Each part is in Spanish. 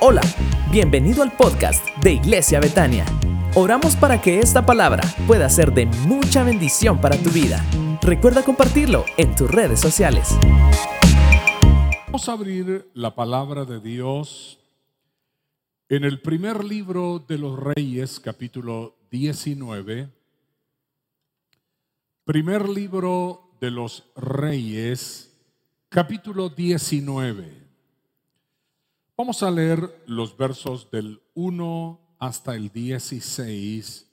Hola, bienvenido al podcast de Iglesia Betania. Oramos para que esta palabra pueda ser de mucha bendición para tu vida. Recuerda compartirlo en tus redes sociales. Vamos a abrir la palabra de Dios en el primer libro de los Reyes, capítulo 19. Primer libro de los Reyes, capítulo 19. Vamos a leer los versos del 1 hasta el 16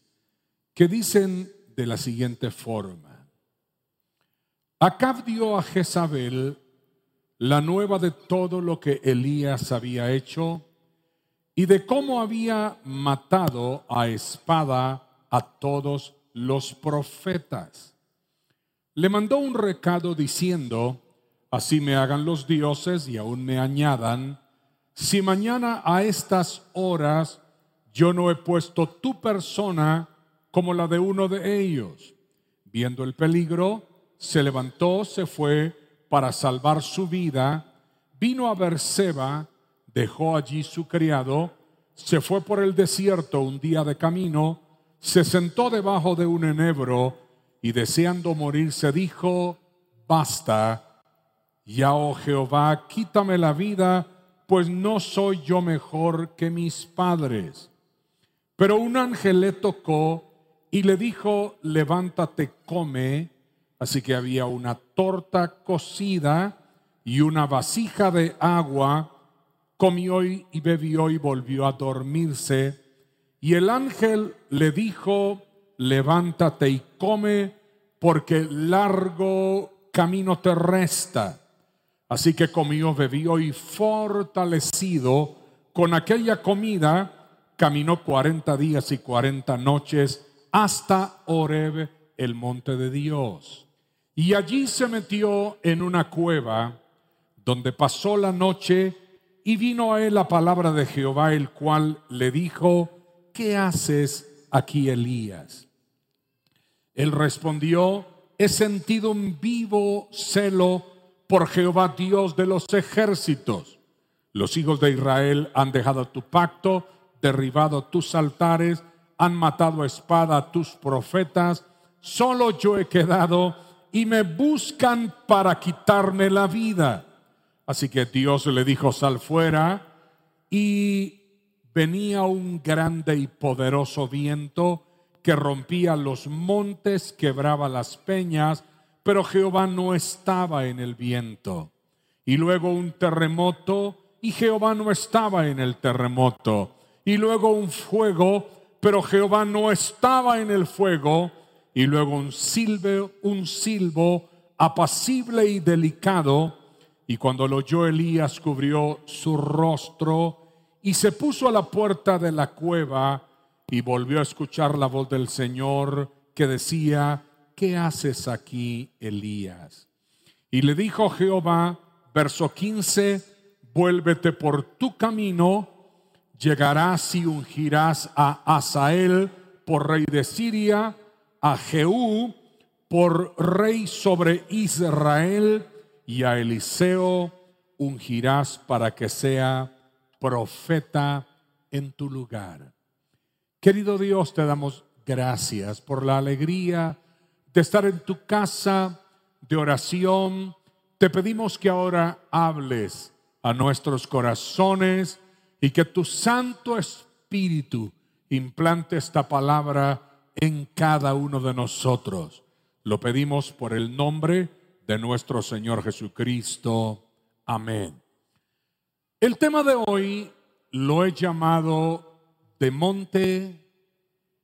que dicen de la siguiente forma. Acab dio a Jezabel la nueva de todo lo que Elías había hecho y de cómo había matado a espada a todos los profetas. Le mandó un recado diciendo, así me hagan los dioses y aún me añadan, si mañana a estas horas yo no he puesto tu persona como la de uno de ellos. Viendo el peligro, se levantó, se fue para salvar su vida, vino a Berseba, dejó allí su criado, se fue por el desierto un día de camino, se sentó debajo de un enebro y deseando morir se dijo, basta, ya oh Jehová, quítame la vida, pues no soy yo mejor que mis padres. Pero un ángel le tocó y le dijo, levántate, come. Así que había una torta cocida y una vasija de agua. Comió y bebió y volvió a dormirse. Y el ángel le dijo, levántate y come, porque largo camino te resta. Así que comió, bebió y fortalecido con aquella comida, caminó cuarenta días y cuarenta noches hasta Oreb, el monte de Dios. Y allí se metió en una cueva donde pasó la noche y vino a él la palabra de Jehová, el cual le dijo, ¿qué haces aquí, Elías? Él respondió, he sentido un vivo celo por Jehová Dios de los ejércitos. Los hijos de Israel han dejado tu pacto, derribado tus altares, han matado a espada a tus profetas. Solo yo he quedado y me buscan para quitarme la vida. Así que Dios le dijo, sal fuera. Y venía un grande y poderoso viento que rompía los montes, quebraba las peñas, pero Jehová no estaba en el viento. Y luego un terremoto, y Jehová no estaba en el terremoto. Y luego un fuego, pero Jehová no estaba en el fuego. Y luego un silbo, un silbo apacible y delicado. Y cuando lo oyó Elías cubrió su rostro y se puso a la puerta de la cueva y volvió a escuchar la voz del Señor que decía, ¿qué haces aquí, Elías? Y le dijo Jehová, verso 15, vuélvete por tu camino, llegarás y ungirás a Asael por rey de Siria, a Jehú por rey sobre Israel, y a Eliseo ungirás para que sea profeta en tu lugar. Querido Dios, te damos gracias por la alegría de estar en tu casa de oración. Te pedimos que ahora hables a nuestros corazones y que tu Santo Espíritu implante esta palabra en cada uno de nosotros. Lo pedimos por el nombre de nuestro Señor Jesucristo. Amén. El tema de hoy lo he llamado de monte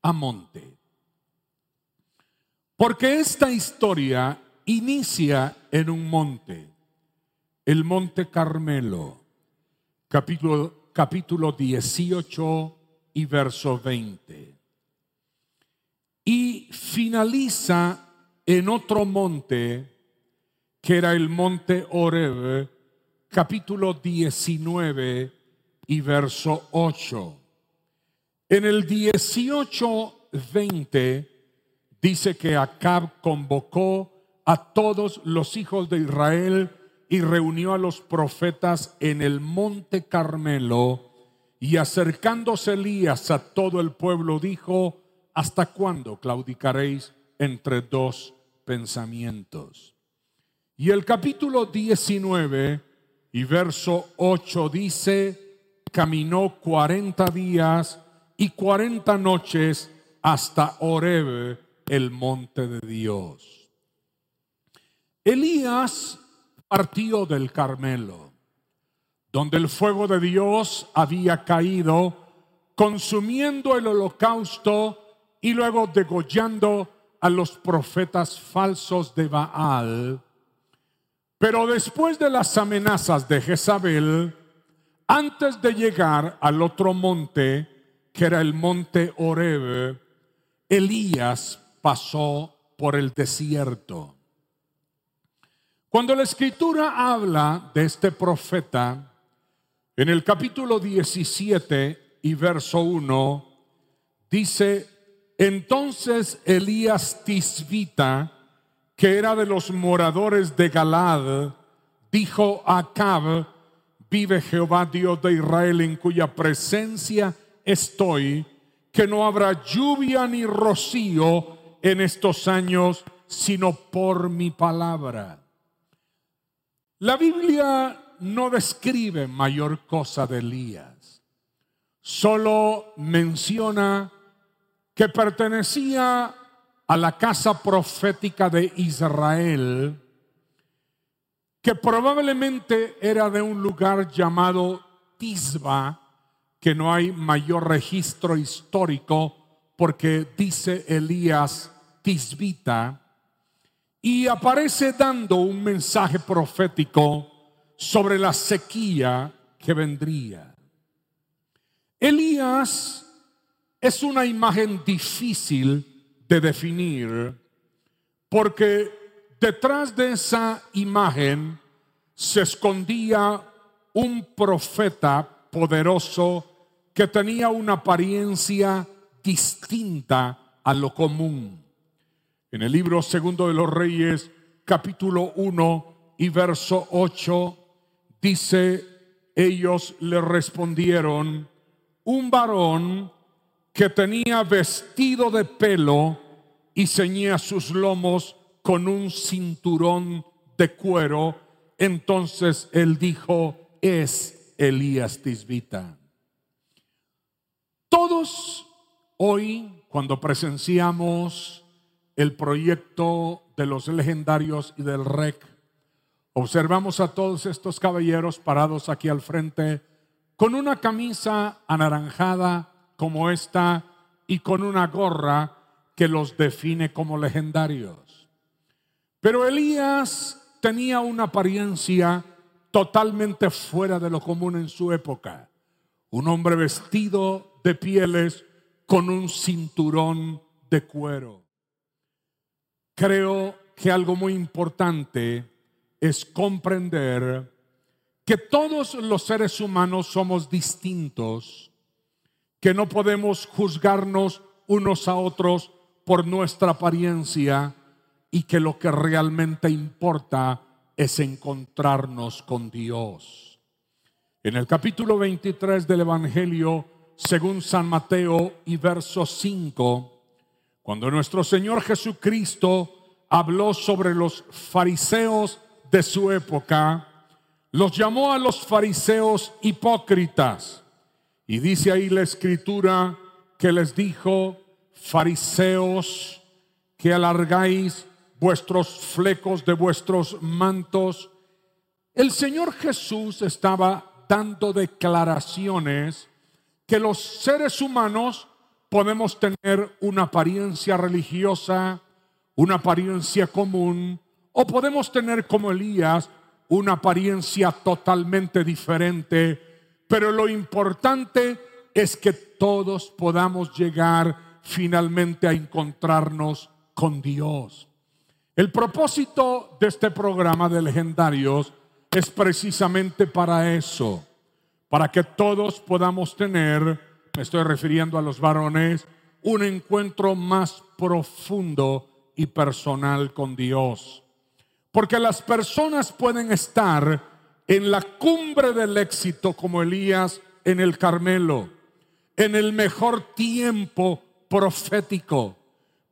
a monte. Porque esta historia inicia en un monte, el monte Carmelo, capítulo, capítulo 18 y verso 20. Y finaliza en otro monte, que era el monte Oreb, capítulo 19 y verso 8. En el 18, 20 dice que Acab convocó a todos los hijos de Israel y reunió a los profetas en el monte Carmelo, y acercándose Elías a todo el pueblo dijo, ¿hasta cuándo claudicaréis entre dos pensamientos? Y el capítulo 19 y verso 8 dice, caminó 40 días y 40 noches hasta Oreb, el monte de Dios. Elías partió del Carmelo, donde el fuego de Dios había caído, consumiendo el holocausto y luego degollando a los profetas falsos de Baal. Pero después de las amenazas de Jezabel, antes de llegar al otro monte, que era el monte Oreb, Elías pasó por el desierto. Cuando la escritura habla de este profeta, en el capítulo 17 y verso 1, dice, entonces Elías Tisbita, que era de los moradores de Galad, dijo a Acab, vive Jehová Dios de Israel en cuya presencia estoy, que no habrá lluvia ni rocío en estos años, sino por mi palabra. La Biblia no describe mayor cosa de Elías, solo menciona que pertenecía a la casa profética de Israel, que probablemente era de un lugar llamado Tisba, que no hay mayor registro histórico porque dice Elías Tisbita, y aparece dando un mensaje profético sobre la sequía que vendría. Elías es una imagen difícil de definir porque detrás de esa imagen se escondía un profeta poderoso que tenía una apariencia distinta a lo común. En el libro segundo de los Reyes, capítulo 1 y verso 8, dice, ellos le respondieron, un varón que tenía vestido de pelo y ceñía sus lomos con un cinturón de cuero. Entonces él dijo, es Elías Tisbita. Todos hoy, cuando presenciamos el proyecto de los legendarios y del REC, observamos a todos estos caballeros parados aquí al frente con una camisa anaranjada como esta y con una gorra que los define como legendarios. Pero Elías tenía una apariencia totalmente fuera de lo común en su época. Un hombre vestido de pieles con un cinturón de cuero. Creo que algo muy importante es comprender que todos los seres humanos somos distintos, que no podemos juzgarnos unos a otros por nuestra apariencia y que lo que realmente importa es encontrarnos con Dios. En el capítulo 23 del Evangelio, según San Mateo y verso 5, cuando nuestro Señor Jesucristo habló sobre los fariseos de su época, los llamó a los fariseos hipócritas. Y dice ahí la escritura que les dijo, fariseos que alargáis vuestros flecos de vuestros mantos. El Señor Jesús estaba dando declaraciones que los seres humanos podemos tener una apariencia religiosa, una apariencia común, o podemos tener como Elías una apariencia totalmente diferente, pero lo importante es que todos podamos llegar finalmente a encontrarnos con Dios. El propósito de este programa de legendarios es precisamente para eso, para que todos podamos tener, me estoy refiriendo a los varones, un encuentro más profundo y personal con Dios. Porque las personas pueden estar en la cumbre del éxito como Elías en el Carmelo, en el mejor tiempo profético,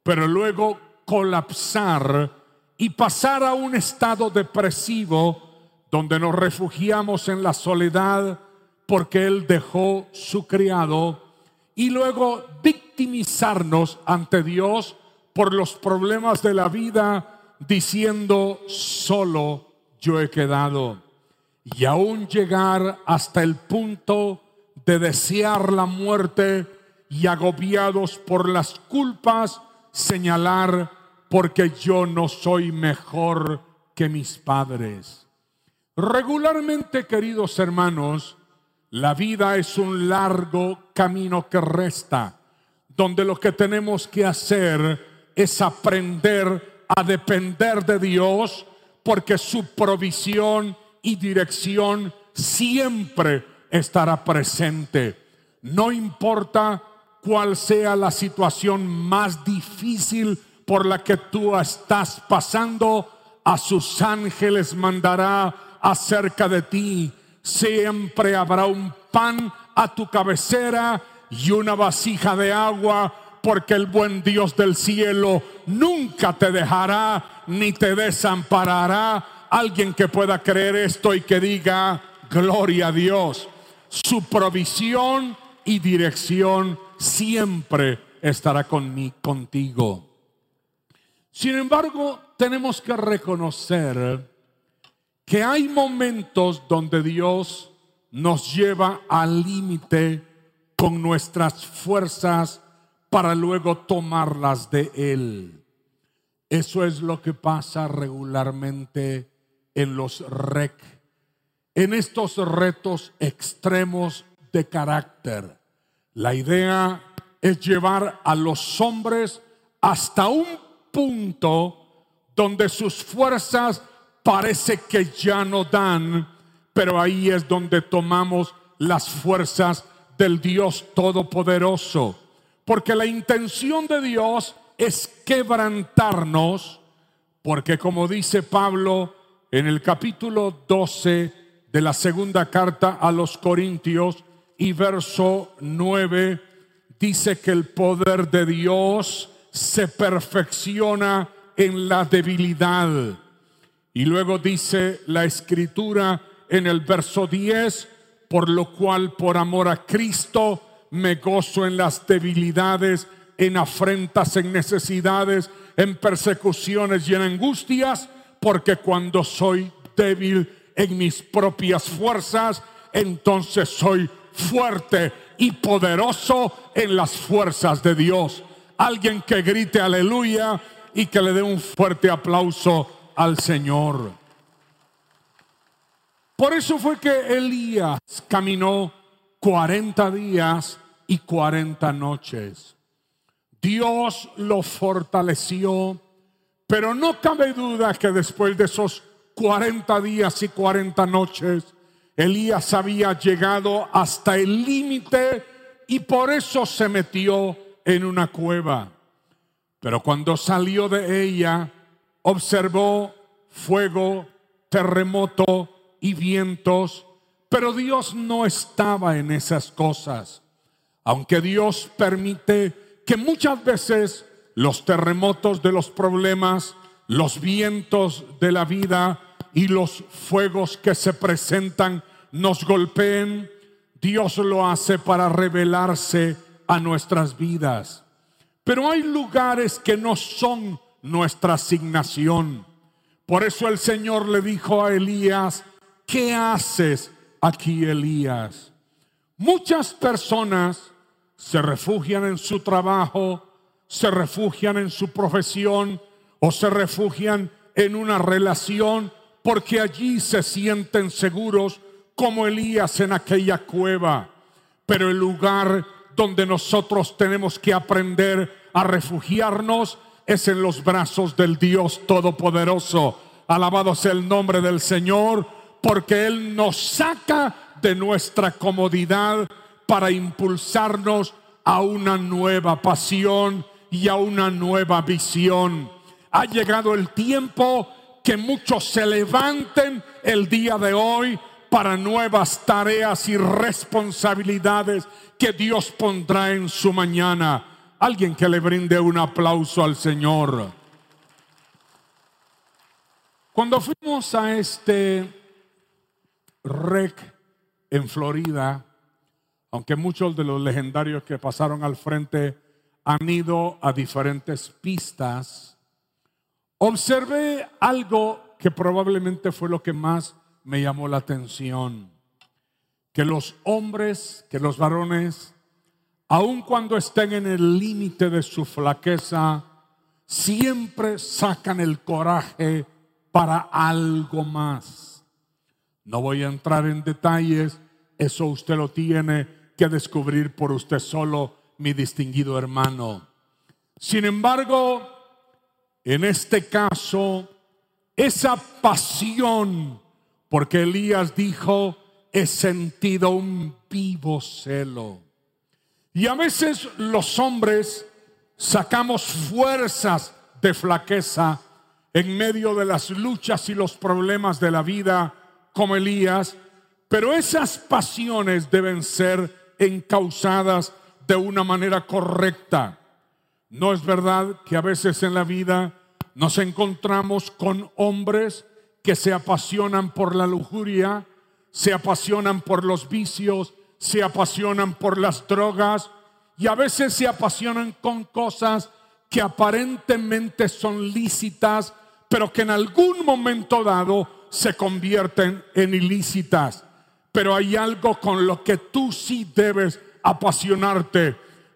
pero luego colapsar y pasar a un estado depresivo donde nos refugiamos en la soledad porque Él dejó su criado y luego victimizarnos ante Dios por los problemas de la vida diciendo, solo yo he quedado. Y aún llegar hasta el punto de desear la muerte y agobiados por las culpas, señalar, porque yo no soy mejor que mis padres. Regularmente, queridos hermanos, la vida es un largo camino que resta, donde lo que tenemos que hacer es aprender a depender de Dios, porque su provisión y dirección siempre estará presente. No importa cuál sea la situación más difícil por la que tú estás pasando, a sus ángeles mandará acerca de ti. Siempre habrá un pan a tu cabecera y una vasija de agua, porque el buen Dios del cielo nunca te dejará ni te desamparará. Alguien que pueda creer esto y que diga, gloria a Dios. Su provisión y dirección siempre estará contigo. Sin embargo, tenemos que reconocer que hay momentos donde Dios nos lleva al límite con nuestras fuerzas para luego tomarlas de Él. Eso es lo que pasa regularmente en los REC, en estos retos extremos de carácter. La idea es llevar a los hombres hasta un punto donde sus fuerzas parece que ya no dan, pero ahí es donde tomamos las fuerzas del Dios Todopoderoso. Porque la intención de Dios es quebrantarnos, porque como dice Pablo en el capítulo 12 de la segunda carta a los Corintios y verso 9, dice que el poder de Dios se perfecciona en la debilidad. Y luego dice la escritura en el verso 10, por lo cual por amor a Cristo me gozo en las debilidades, en afrentas, en necesidades, en persecuciones y en angustias, porque cuando soy débil en mis propias fuerzas, entonces soy fuerte y poderoso en las fuerzas de Dios. Alguien que grite aleluya y que le dé un fuerte aplauso al Señor. Por eso fue que Elías caminó 40 días y 40 noches. Dios lo fortaleció, pero no cabe duda que después de esos 40 días y 40 noches, Elías había llegado hasta el límite y por eso se metió en una cueva. Pero cuando salió de ella, observó fuego, terremoto y vientos, pero Dios no estaba en esas cosas. Aunque Dios permite que muchas veces los terremotos de los problemas, los vientos de la vida y los fuegos que se presentan nos golpeen, Dios lo hace para revelarse a nuestras vidas. Pero hay lugares que no son nuestra asignación. Por eso el Señor le dijo a Elías, ¿qué haces aquí, Elías? Muchas personas se refugian en su trabajo, se refugian en su profesión o se refugian en una relación porque allí se sienten seguros como Elías en aquella cueva. Pero el lugar donde nosotros tenemos que aprender a refugiarnos es en los brazos del Dios Todopoderoso. Alabado sea el nombre del Señor, porque Él nos saca de nuestra comodidad para impulsarnos a una nueva pasión y a una nueva visión. Ha llegado el tiempo que muchos se levanten el día de hoy para nuevas tareas y responsabilidades que Dios pondrá en su mañana. Alguien que le brinde un aplauso al Señor. Cuando fuimos a este rec en Florida, aunque muchos de los legendarios que pasaron al frente han ido a diferentes pistas, observé algo que probablemente fue lo que más me llamó la atención. Que los hombres, que los varones, aun cuando estén en el límite de su flaqueza, siempre sacan el coraje para algo más. No voy a entrar en detalles, eso usted lo tiene que descubrir por usted solo, mi distinguido hermano. Sin embargo, en este caso, esa pasión, porque Elías dijo, he sentido un vivo celo. Y a veces los hombres sacamos fuerzas de flaqueza en medio de las luchas y los problemas de la vida como Elías, pero esas pasiones deben ser encausadas de una manera correcta. No es verdad que a veces en la vida nos encontramos con hombres que se apasionan por la lujuria, se apasionan por los vicios, se apasionan por las drogas y a veces se apasionan con cosas que aparentemente son lícitas, pero que en algún momento dado se convierten en ilícitas pero hay algo con lo que tú sí debes apasionarte.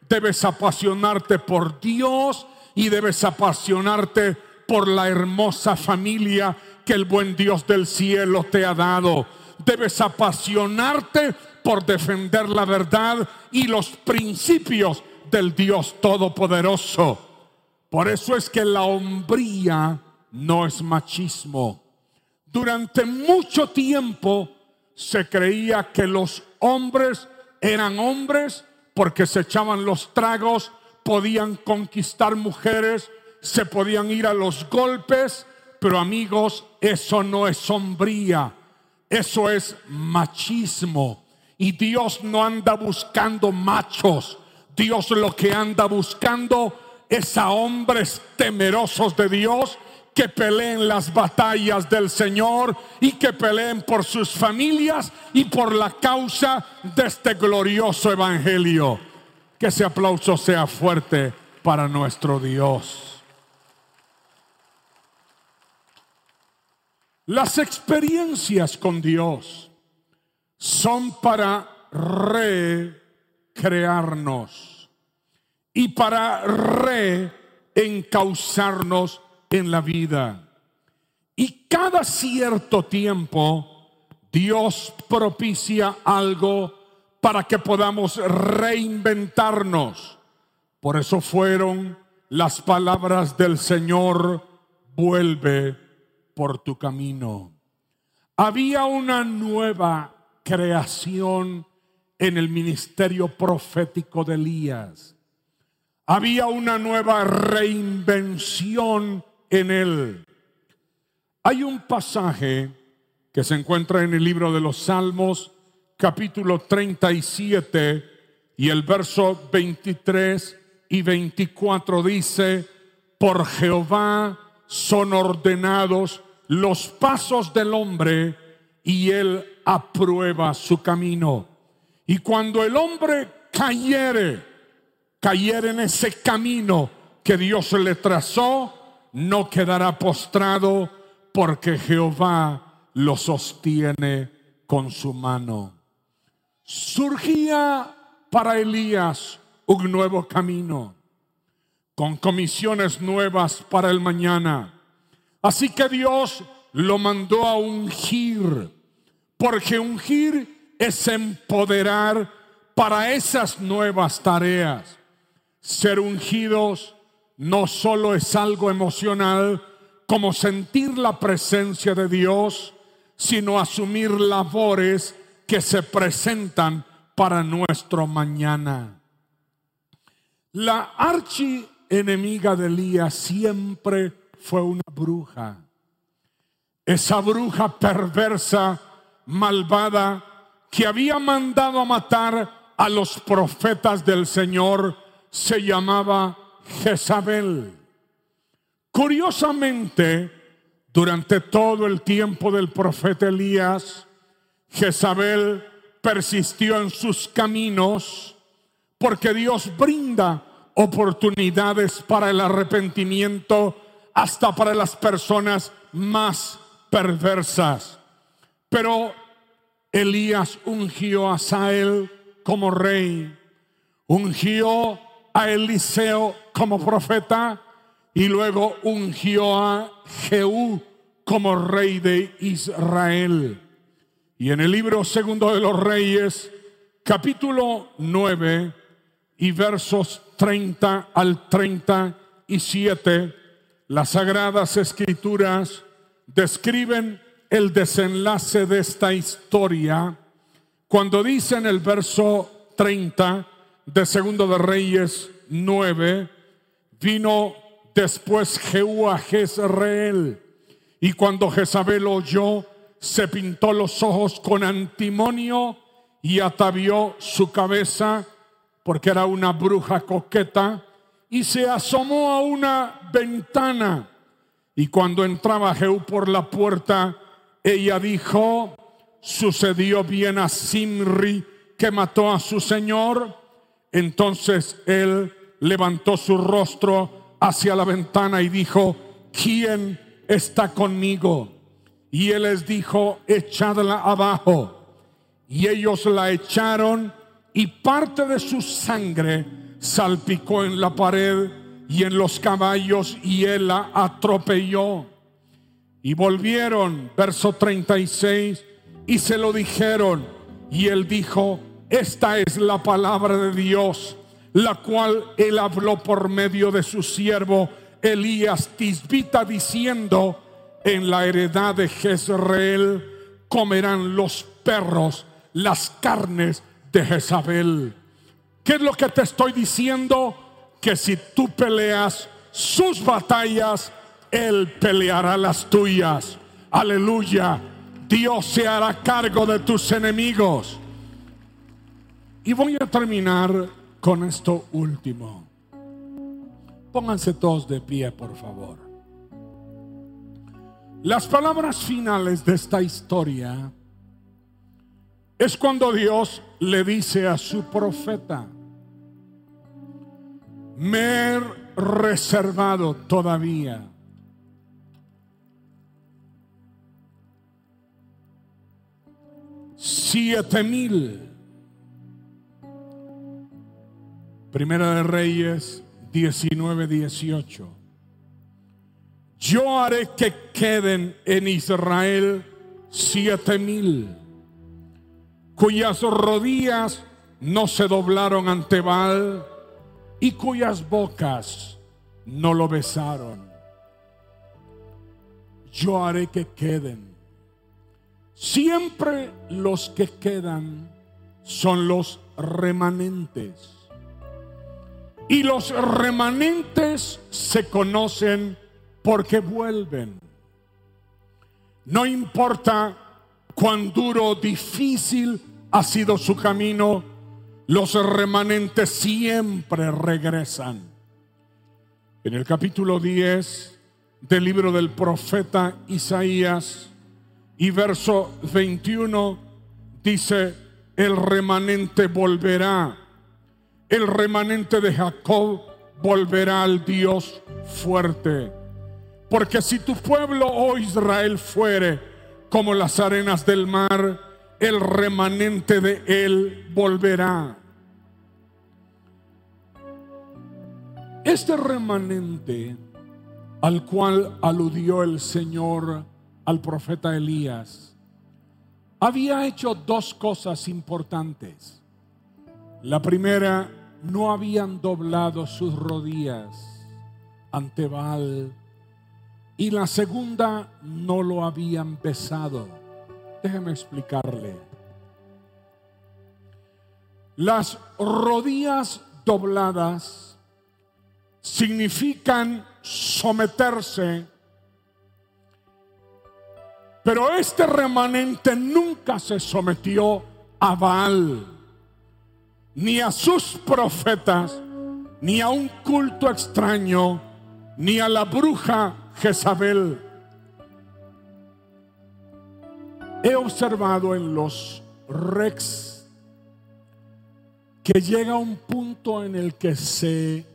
Debes apasionarte por Dios y debes apasionarte por la hermosa familia que el buen Dios del cielo te ha dado. Debes apasionarte por defender la verdad y los principios del Dios Todopoderoso. Por eso es que la hombría no es machismo. Durante mucho tiempo se creía que los hombres eran hombres porque se echaban los tragos, podían conquistar mujeres, se podían ir a los golpes, pero amigos, eso no es sombría, eso es machismo. Y Dios no anda buscando machos, Dios lo que anda buscando es a hombres temerosos de Dios que peleen las batallas del Señor y que peleen por sus familias y por la causa de este glorioso evangelio. Que ese aplauso sea fuerte para nuestro Dios. Las experiencias con Dios son para recrearnos y para reencauzarnos en la vida. Y cada cierto tiempo Dios propicia algo para que podamos reinventarnos. Por eso fueron las palabras del Señor, vuelve por tu camino. Había una nueva creación en el ministerio profético de Elías. Había una nueva reinvención en él. Hay un pasaje que se encuentra en el libro de los Salmos, capítulo 37, y el verso 23 y 24 dice, por Jehová son ordenados los pasos del hombre y él aprueba su camino. Y cuando el hombre cayere, cayere en ese camino que Dios le trazó, no quedará postrado porque Jehová lo sostiene con su mano. Surgía para Elías un nuevo camino, con comisiones nuevas para el mañana. Así que Dios lo mandó a ungir, porque ungir es empoderar para esas nuevas tareas. Ser ungidos no solo es algo emocional como sentir la presencia de Dios, sino asumir labores que se presentan para nuestro mañana. La archi enemiga de Elías siempre fue una bruja. esa bruja perversa, malvada, que había mandado a matar a los profetas del Señor, se llamaba Jezabel. Curiosamente, durante todo el tiempo del profeta Elías, Jezabel persistió en sus caminos porque Dios brinda oportunidades para el arrepentimiento hasta para las personas más perversas. Pero Elías ungió a Sael como rey, ungió a Eliseo como profeta y luego ungió a Jehú como rey de Israel. Y en el libro segundo de los reyes, capítulo 9 y versos 30 al 37, las sagradas escrituras describen el desenlace de esta historia cuando dice en el verso 30 de Segundo de Reyes 9, vino después Jehú a Jezreel y cuando Jezabel oyó, se pintó los ojos con antimonio y atavió su cabeza porque era una bruja coqueta y se asomó a una ventana. Y cuando entraba Jehú por la puerta ella dijo, sucedió bien a Simri que mató a su señor. Entonces él levantó su rostro hacia la ventana y dijo, ¿quién está conmigo? Y él les dijo, echadla abajo. Y ellos la echaron y parte de su sangre salpicó en la pared y en los caballos y él la atropelló. Y volvieron, verso 36, y se lo dijeron. Y él dijo, esta es la palabra de Dios, la cual él habló por medio de su siervo Elías Tisbita, diciendo, en la heredad de Jezreel comerán los perros las carnes de Jezabel. ¿Qué es lo que te estoy diciendo? Que si tú peleas sus batallas, él peleará las tuyas. Aleluya. Dios se hará cargo de tus enemigos. Y voy a terminar con esto último. Pónganse todos de pie, por favor. Las palabras finales de esta historia es cuando Dios le dice a su profeta, me he reservado todavía siete mil. Primera de Reyes 19, 18. Yo haré que queden en Israel siete mil, cuyas rodillas no se doblaron ante Baal y cuyas bocas no lo besaron. Yo haré que queden Siempre los que quedan son los remanentes. Y los remanentes se conocen porque vuelven. No importa cuán duro difícil ha sido su camino, los remanentes siempre regresan. En el capítulo 10 del libro del profeta Isaías, y verso 21 dice, el remanente volverá, el remanente de Jacob volverá al Dios fuerte. Porque si tu pueblo, oh Israel, fuere como las arenas del mar, el remanente de él volverá. Este remanente al cual aludió el Señor al profeta Elías, había hecho dos cosas importantes. La primera, no habían doblado sus rodillas ante Baal. Y la segunda, no lo habían besado. Déjeme explicarle. Las rodillas dobladas significan someterse Pero este remanente nunca se sometió a Baal, ni a sus profetas, ni a un culto extraño, ni a la bruja Jezabel. He observado en los rex que llega un punto en el que se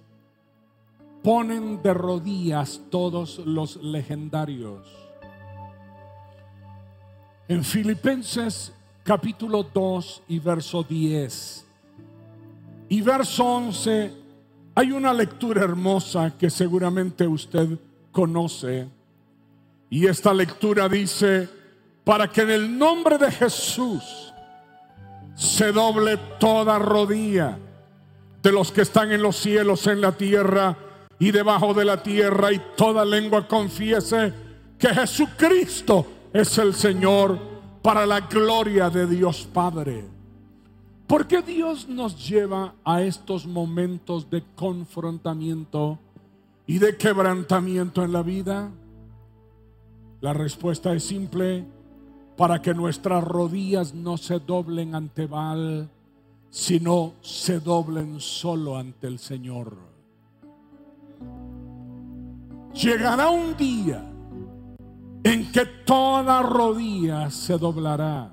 ponen de rodillas todos los legendarios. En Filipenses capítulo 2 y verso 10 y verso 11 hay una lectura hermosa que seguramente usted conoce. Y esta lectura dice, para que en el nombre de Jesús se doble toda rodilla de los que están en los cielos, en la tierra y debajo de la tierra, y toda lengua confiese que Jesucristo es el Señor para la gloria de Dios Padre. ¿Por qué Dios nos lleva a estos momentos de confrontamiento y de quebrantamiento en la vida? La respuesta es simple, para que nuestras rodillas no se doblen ante Baal, sino se doblen solo ante el Señor. Llegará un día en que toda rodilla se doblará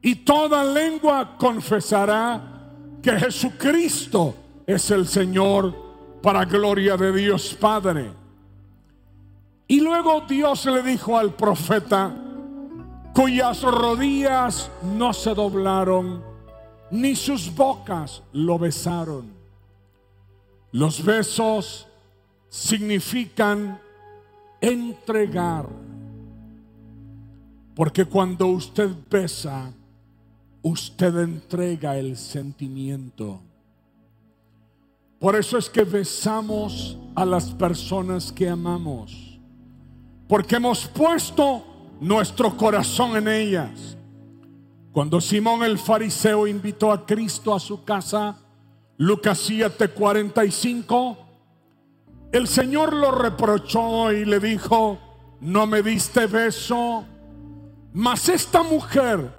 y toda lengua confesará que Jesucristo es el Señor para gloria de Dios Padre. Y luego Dios le dijo al profeta, cuyas rodillas no se doblaron, ni sus bocas lo besaron. Los besos significan entregar. Porque cuando usted besa, usted entrega el sentimiento. Por eso es que besamos a las personas que amamos. Porque hemos puesto nuestro corazón en ellas. Cuando Simón el fariseo invitó a Cristo a su casa, Lucas 7:45, el Señor lo reprochó y le dijo, no me diste beso, mas esta mujer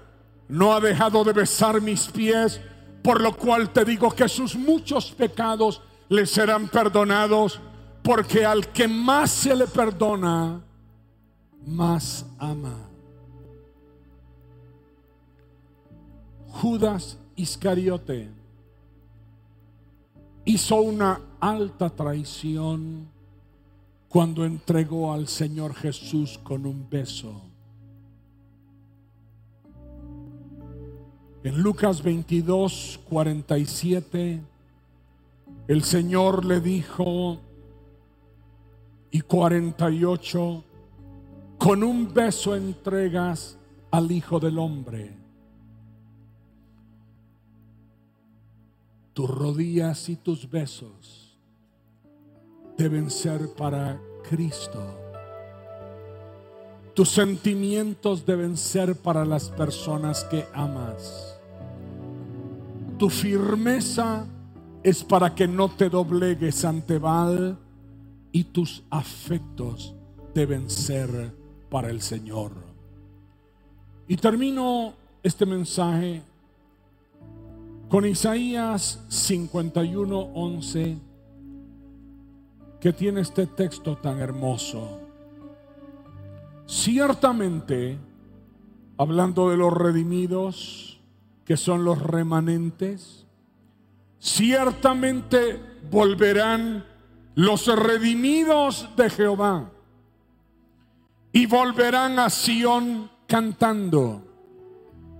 no ha dejado de besar mis pies, por lo cual te digo que sus muchos pecados le serán perdonados, porque al que más se le perdona, más ama. Judas Iscariote hizo una alta traición cuando entregó al Señor Jesús con un beso. En Lucas 22, 47, el Señor le dijo, y 48, con un beso entregas al Hijo del Hombre. Tus rodillas y tus besos deben ser para Cristo. Tus sentimientos deben ser para las personas que amas. Tu firmeza es para que no te doblegues ante Baal y tus afectos deben ser para el Señor. Y termino este mensaje con Isaías 51, 11, que tiene este texto tan hermoso. Ciertamente, hablando de los redimidos, que son los remanentes, ciertamente volverán los redimidos de Jehová y volverán a Sión cantando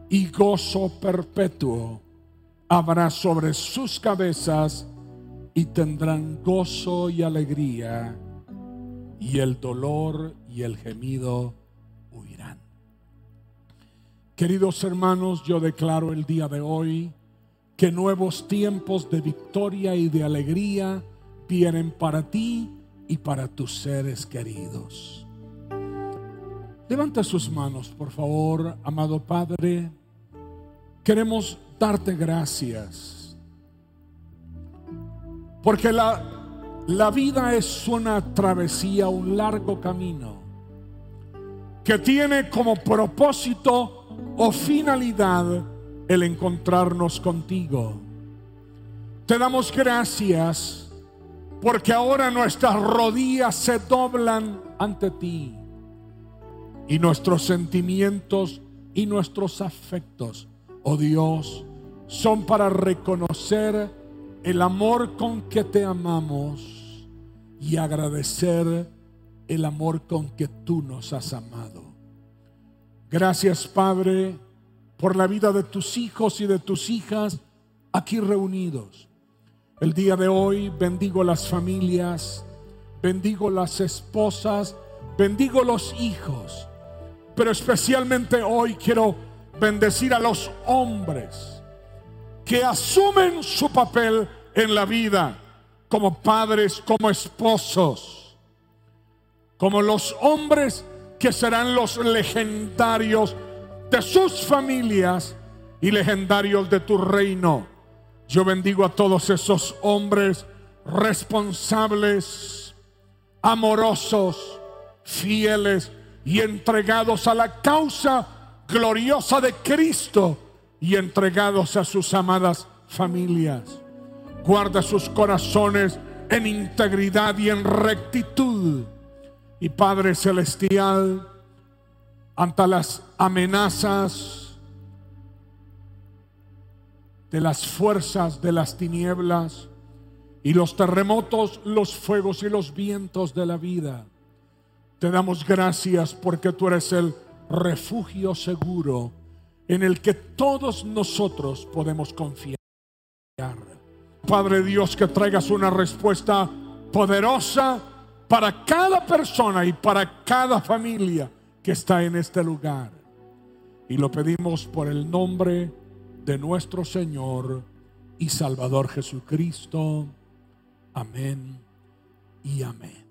y gozo perpetuo habrá sobre sus cabezas y tendrán gozo y alegría y el dolor y el gemido Queridos hermanos, yo declaro el día de hoy que nuevos tiempos de victoria y de alegría vienen para ti y para tus seres queridos. Levanta sus manos, por favor, amado Padre. Queremos darte gracias. Porque la, la vida es una travesía, un largo camino que tiene como propósito o finalidad el encontrarnos contigo. Te damos gracias porque ahora nuestras rodillas se doblan ante ti y nuestros sentimientos y nuestros afectos, oh Dios, son para reconocer el amor con que te amamos y agradecer el amor con que tú nos has amado. Gracias Padre por la vida de tus hijos y de tus hijas aquí reunidos. El día de hoy bendigo las familias, bendigo las esposas, bendigo los hijos, pero especialmente hoy quiero bendecir a los hombres que asumen su papel en la vida como padres, como esposos, como los hombres que serán los legendarios de sus familias y legendarios de tu reino. Yo bendigo a todos esos hombres responsables, amorosos, fieles y entregados a la causa gloriosa de Cristo y entregados a sus amadas familias. Guarda sus corazones en integridad y en rectitud. Y Padre Celestial, ante las amenazas de las fuerzas de las tinieblas y los terremotos, los fuegos y los vientos de la vida, te damos gracias porque tú eres el refugio seguro en el que todos nosotros podemos confiar. Padre Dios, que traigas una respuesta poderosa para cada persona y para cada familia que está en este lugar. Y lo pedimos por el nombre de nuestro Señor y Salvador Jesucristo. Amén y amén.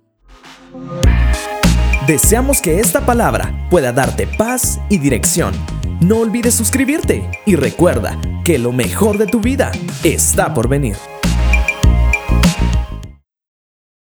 Deseamos que esta palabra pueda darte paz y dirección. No olvides suscribirte y recuerda que lo mejor de tu vida está por venir.